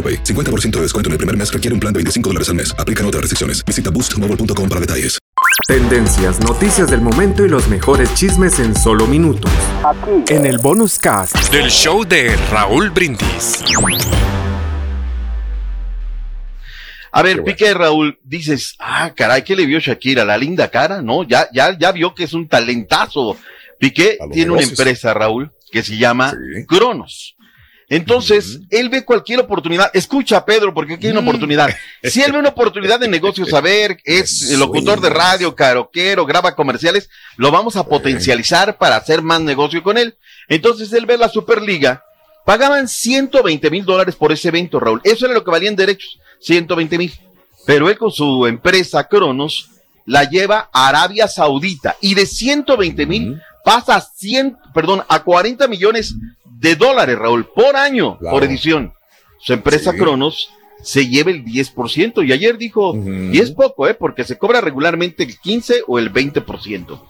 AroPay. 50% de descuento en el primer mes requiere un plan de 25 dólares al mes. Aplican otras restricciones. Visita boostmobile.com para detalles. Tendencias, noticias del momento y los mejores chismes en solo minutos. En el bonus cast del show de Raúl Brindis. A ver, Piqué Raúl, dices, ah, caray, ¿qué le vio Shakira? La linda cara, ¿no? Ya, ya, ya vio que es un talentazo. Piqué tiene una empresa, Raúl, que se llama Cronos. Entonces, él ve cualquier oportunidad. Escucha, Pedro, porque aquí hay una oportunidad. Si él ve una oportunidad de negocio, saber, es el locutor de radio, caroquero, graba comerciales, lo vamos a potencializar para hacer más negocio con él. Entonces, él ve la Superliga. Pagaban 120 mil dólares por ese evento, Raúl. Eso era lo que valían derechos, 120 mil. Pero él con su empresa Cronos la lleva a Arabia Saudita y de 120 mil pasa a 100, perdón, a 40 millones de dólares, Raúl, por año, por edición. Su empresa Cronos se lleva el 10%. Y ayer dijo, y es poco, ¿eh? Porque se cobra regularmente el 15 o el 20%.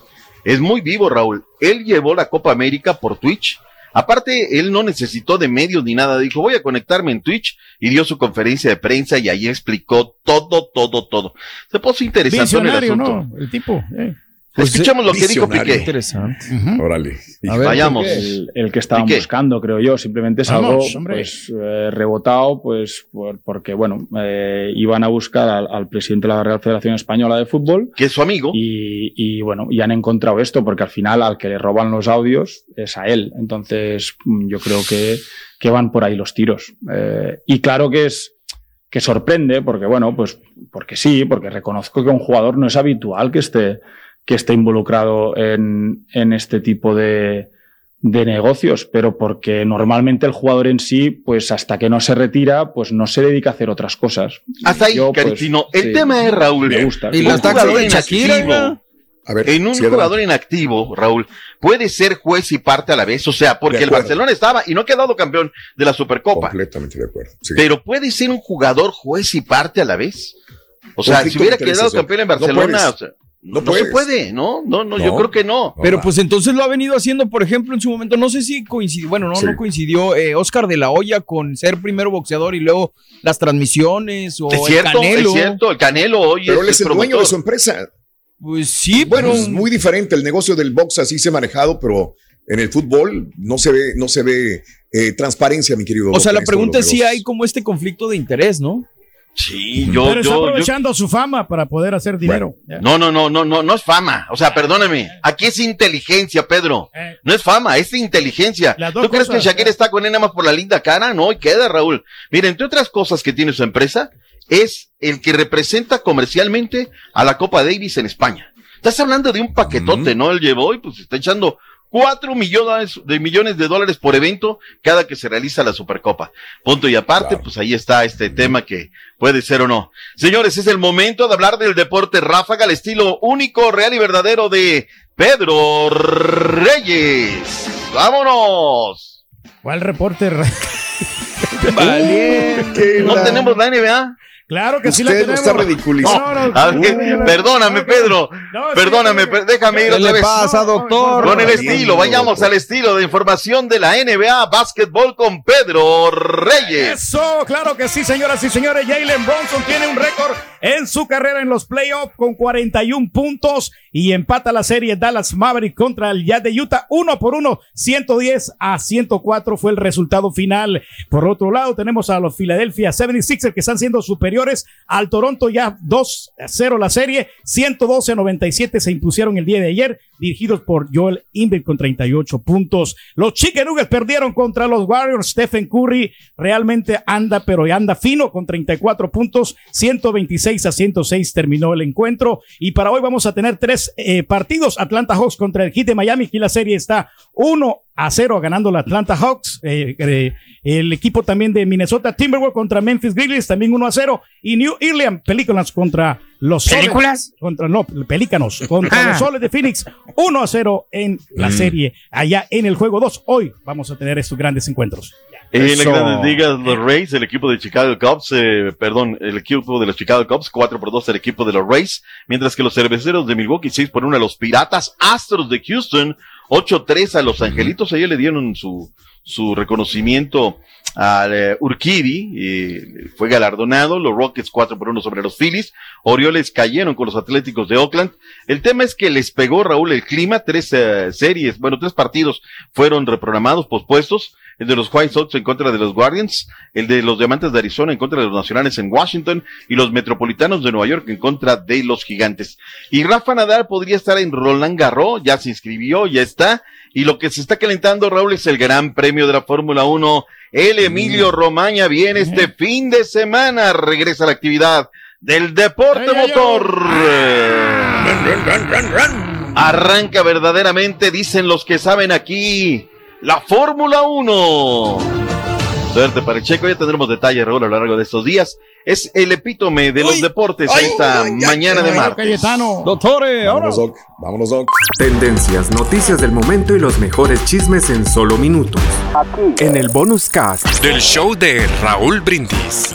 Es muy vivo, Raúl. Él llevó la Copa América por Twitch. Aparte, él no necesitó de medios ni nada. Dijo, voy a conectarme en Twitch y dio su conferencia de prensa y ahí explicó todo, todo, todo. Se puso interesante en el asunto. ¿no? El tipo. eh. Pues, Escuchemos lo que dijo Piqué. Interesante. Órale. A ver, Vayamos. El, el que estaban Piqué. buscando, creo yo. Simplemente es algo pues, eh, rebotado, pues, por- porque, bueno, eh, iban a buscar al, al presidente de la Real Federación Española de Fútbol. Que es su amigo. Y, y, bueno, y han encontrado esto, porque al final al que le roban los audios es a él. Entonces, mm, yo creo que, que van por ahí los tiros. Eh, y claro que es, que sorprende, porque bueno, pues, porque sí, porque reconozco que un jugador no es habitual que esté, que esté involucrado en, en este tipo de, de negocios, pero porque normalmente el jugador en sí, pues hasta que no se retira, pues no se dedica a hacer otras cosas. Hasta ahí, Yo, pues, Caritino. el sí, tema es, Raúl. me gusta. un jugador inactivo. A ver, En un jugador inactivo, Raúl, puede ser juez y parte a la vez. O sea, porque el. Barcelona estaba y no ha quedado campeón de la Supercopa. Completamente de acuerdo. Sí. Pero puede ser un jugador juez y parte a la vez. O sea, Conflicto si hubiera quedado campeón en No Barcelona, puedes. o sea, No no, se puede, ¿no? No, no, yo creo que no. Pero pues entonces lo ha venido haciendo, por ejemplo, en su momento, no sé si coincidió, bueno, no, Sí. no coincidió eh, Oscar de la Hoya con ser primero boxeador y luego las transmisiones o Es el cierto, Canelo. es cierto. El Canelo hoy Pero es, él es el dueño de su empresa. Pues sí, Bueno, pero es muy diferente. El negocio del box así se ha manejado, pero en el fútbol no se ve, no se ve eh, transparencia, mi querido. o sea, la pregunta es si hay como este conflicto de interés, ¿no? Sí, yo, Pero está yo, yo- aprovechando su fama para poder hacer dinero. No, no, no, no, no, no es fama. O sea, perdóname. Aquí es inteligencia, Pedro. Eh. No es fama, es inteligencia. ¿Tú crees que Shakira eh. está con él nada más por la linda cara? No, y queda, Raúl. Mira, entre otras cosas que tiene su empresa, es el que representa comercialmente a la Copa Davis en España. Estás hablando de un paquetote, ¿no? Él llevó y pues está echando cuatro millones de millones de dólares por evento cada que se realiza la Supercopa. Punto y aparte, pues ahí está este tema que puede ser o no. Señores, es el momento de hablar del deporte ráfaga al estilo único, real y verdadero de Pedro Reyes. ¡Vámonos! ¿Cuál reporte? ¿No tenemos la NBA? Claro que sí la tenemos. está ridiculizando. No, no, no, no, perdóname, Pedro. Perdóname, déjame ir otra vez. pasa, doctor? Con el estilo, vayamos al estilo de información de la NBA Basketball con Pedro Reyes. Eso, claro que sí, señoras y señores. Jalen Bronson tiene un récord en su carrera en los playoffs con 41 puntos y empata la serie Dallas Maverick contra el Jazz de Utah uno por uno, 110 a 104 fue el resultado final. Por otro lado, tenemos a los Philadelphia 76ers que están siendo superiores al Toronto ya 2 a 0 la serie, 112 a 97 se impusieron el día de ayer, dirigidos por Joel Embiid con 38 puntos. Los Chicken Nuggets perdieron contra los Warriors, Stephen Curry realmente anda, pero anda fino con 34 puntos, 126 a 106 terminó el encuentro y para hoy vamos a tener tres eh, partidos, Atlanta Hawks contra el Heat de Miami, y la serie está 1 a 0 ganando la Atlanta Hawks. Eh, eh, el equipo también de Minnesota Timberwolves contra Memphis Grizzlies también 1 a 0. Y New Orleans Pelícanos contra los ¿Películas? contra, no, Pelícanos contra los Soles de Phoenix 1 a 0 en la mm. serie allá en el juego 2. Hoy vamos a tener estos grandes encuentros. En las grandes ligas, los Rays, el equipo de Chicago Cubs, eh, perdón, el equipo de los Chicago Cubs, 4 por 2 el equipo de los Rays, mientras que los cerveceros de Milwaukee, 6 por 1 a los Piratas, Astros de Houston, 8-3 a los Angelitos. Ayer le dieron su, su reconocimiento al uh, Urquidi, fue galardonado, los Rockets 4 por 1 sobre los Phillies, Orioles cayeron con los Atléticos de Oakland. El tema es que les pegó Raúl el clima, tres uh, series, bueno, tres partidos fueron reprogramados, pospuestos, el de los White Sox en contra de los Guardians, el de los Diamantes de Arizona en contra de los Nacionales en Washington y los Metropolitanos de Nueva York en contra de los Gigantes. Y Rafa Nadal podría estar en Roland Garros, ya se inscribió, ya está. Y lo que se está calentando, Raúl, es el Gran Premio de la Fórmula 1. El Emilio Romaña viene este fin de semana, regresa a la actividad del deporte motor. Arranca verdaderamente, dicen los que saben aquí la Fórmula 1. Suerte para el Checo, ya tendremos detalles, Raúl, a lo largo de estos días. Es el epítome de los deportes esta mañana de martes. Doctores, vámonos, Doc. Vámonos, Doc. Tendencias, noticias del momento y los mejores chismes en solo minutos. Aquí. En el bonus cast del show de Raúl Brindis.